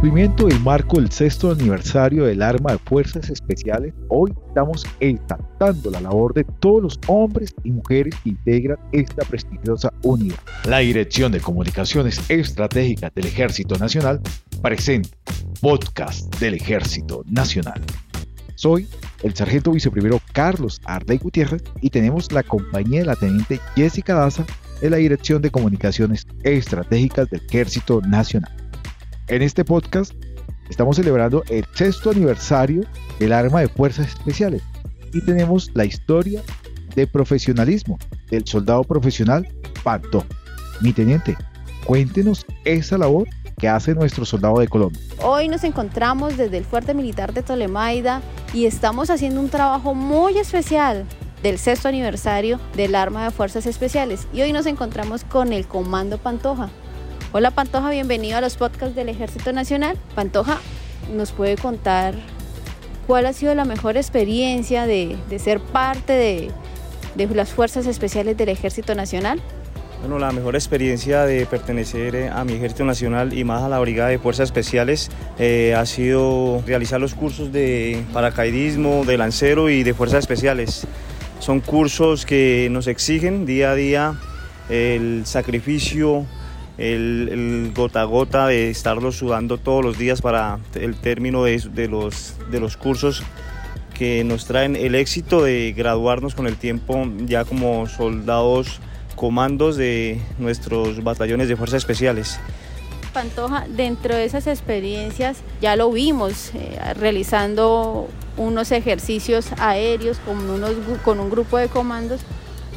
cumplimiento del marco del sexto aniversario del Arma de Fuerzas Especiales, hoy estamos exaltando la labor de todos los hombres y mujeres que integran esta prestigiosa unidad. La Dirección de Comunicaciones Estratégicas del Ejército Nacional presenta Podcast del Ejército Nacional. Soy el sargento viceprimero Carlos Arley Gutiérrez y tenemos la compañía de la teniente Jessica Daza de la Dirección de Comunicaciones Estratégicas del Ejército Nacional. En este podcast estamos celebrando el sexto aniversario del arma de fuerzas especiales y tenemos la historia de profesionalismo del soldado profesional Panto. Mi teniente, cuéntenos esa labor que hace nuestro soldado de Colombia. Hoy nos encontramos desde el fuerte militar de Tolemaida y estamos haciendo un trabajo muy especial del sexto aniversario del arma de fuerzas especiales y hoy nos encontramos con el Comando Pantoja. Hola Pantoja, bienvenido a los podcasts del Ejército Nacional. Pantoja, ¿nos puede contar cuál ha sido la mejor experiencia de, ser parte de, las Fuerzas Especiales del Ejército Nacional? Bueno, la mejor experiencia de pertenecer eh, a mi Ejército Nacional y más a la Brigada de Fuerzas Especiales eh, ha sido realizar los cursos de paracaidismo, de lancero y de Fuerzas Especiales. Son cursos que nos exigen día a día el sacrificio, el, gota a gota de estarlo sudando todos los días para el término de, los, de los cursos que nos traen el éxito de graduarnos con el tiempo ya como soldados comandos de nuestros batallones de fuerzas especiales. Pantoja, dentro de esas experiencias ya lo vimos eh, realizando unos ejercicios aéreos con, unos, con un grupo de comandos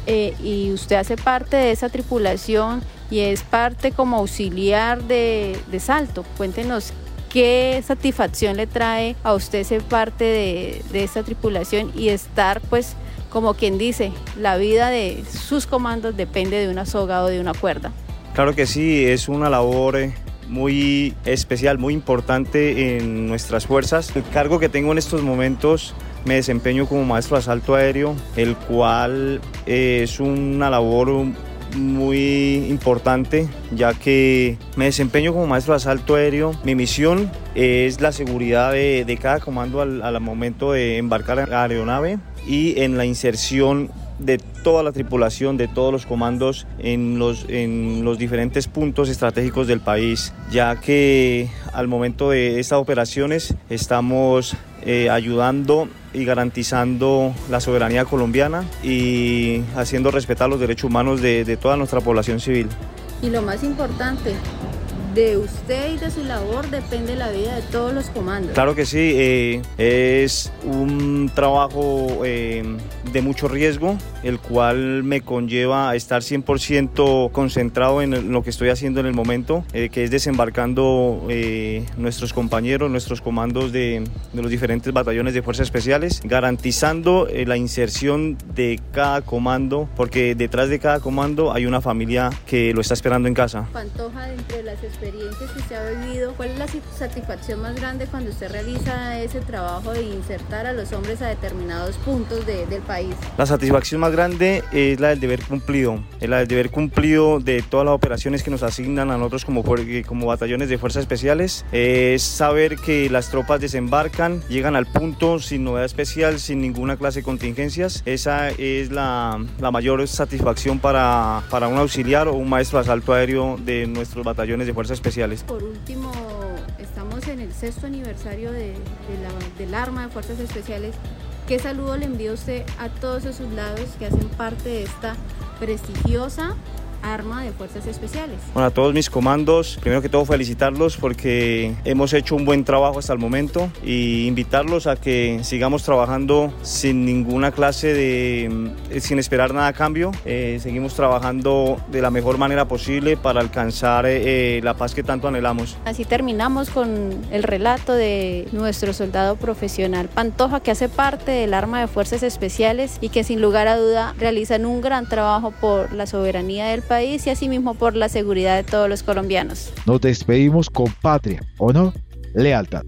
eh, y usted hace parte de esa tripulación y es parte como auxiliar de, salto. Cuéntenos qué satisfacción le trae a usted ser parte de, esta tripulación y estar pues como quien dice, la vida de sus comandos depende de una soga o de una cuerda. Claro que sí, es una labor eh, muy especial, muy importante en nuestras fuerzas. El cargo que tengo en estos momentos me desempeño como maestro de asalto aéreo, el cual eh, es una labor muy importante ya que me desempeño como maestro de asalto aéreo. Mi misión es la seguridad de, cada comando al, al, momento de embarcar en la aeronave y en la inserción de toda la tripulación, de todos los comandos en los, en los diferentes puntos estratégicos del país, ya que al momento de estas operaciones estamos eh, ayudando y garantizando la soberanía colombiana y haciendo respetar los derechos humanos de, de toda nuestra población civil. Y lo más importante, de usted y de su labor depende la vida de todos los comandos. Claro que sí, eh, es un trabajo eh, de mucho riesgo, el cual me conlleva a estar 100% concentrado en lo que estoy haciendo en el momento, eh, que es desembarcando nuestros compañeros, nuestros comandos de, de, los diferentes batallones de fuerzas especiales, garantizando la inserción de cada comando, porque detrás de cada comando hay una familia que lo está esperando en casa. Pantoja entre las experiencias que usted ha vivido, ¿cuál es la satisfacción más grande cuando usted realiza ese trabajo de insertar a los hombres a determinados puntos del país? La satisfacción más grande es la del deber cumplido, es la del deber cumplido de todas las operaciones que nos asignan a nosotros como, como batallones de fuerzas especiales, es saber que las tropas desembarcan, llegan al punto sin novedad especial, sin ninguna clase de contingencias, esa es la, la mayor satisfacción para, para un auxiliar o un maestro de asalto aéreo de nuestros batallones de fuerzas Por último, estamos en el sexto aniversario de, del arma de fuerzas especiales. ¿Qué saludo le envío usted a todos esos lados que hacen parte de esta prestigiosa arma de fuerzas especiales. Bueno, a todos mis comandos, primero que todo felicitarlos porque hemos hecho un buen trabajo hasta el momento y invitarlos a que sigamos trabajando sin ninguna clase de, eh, sin esperar nada a cambio. Eh, seguimos trabajando de la mejor manera posible para alcanzar eh, la paz que tanto anhelamos. Así terminamos con el relato de nuestro soldado profesional Pantoja que hace parte del arma de fuerzas especiales y que sin lugar a duda realizan un gran trabajo por la soberanía del país país y asimismo por la seguridad de todos los colombianos. Nos despedimos con patria, ¿o no? Lealtad.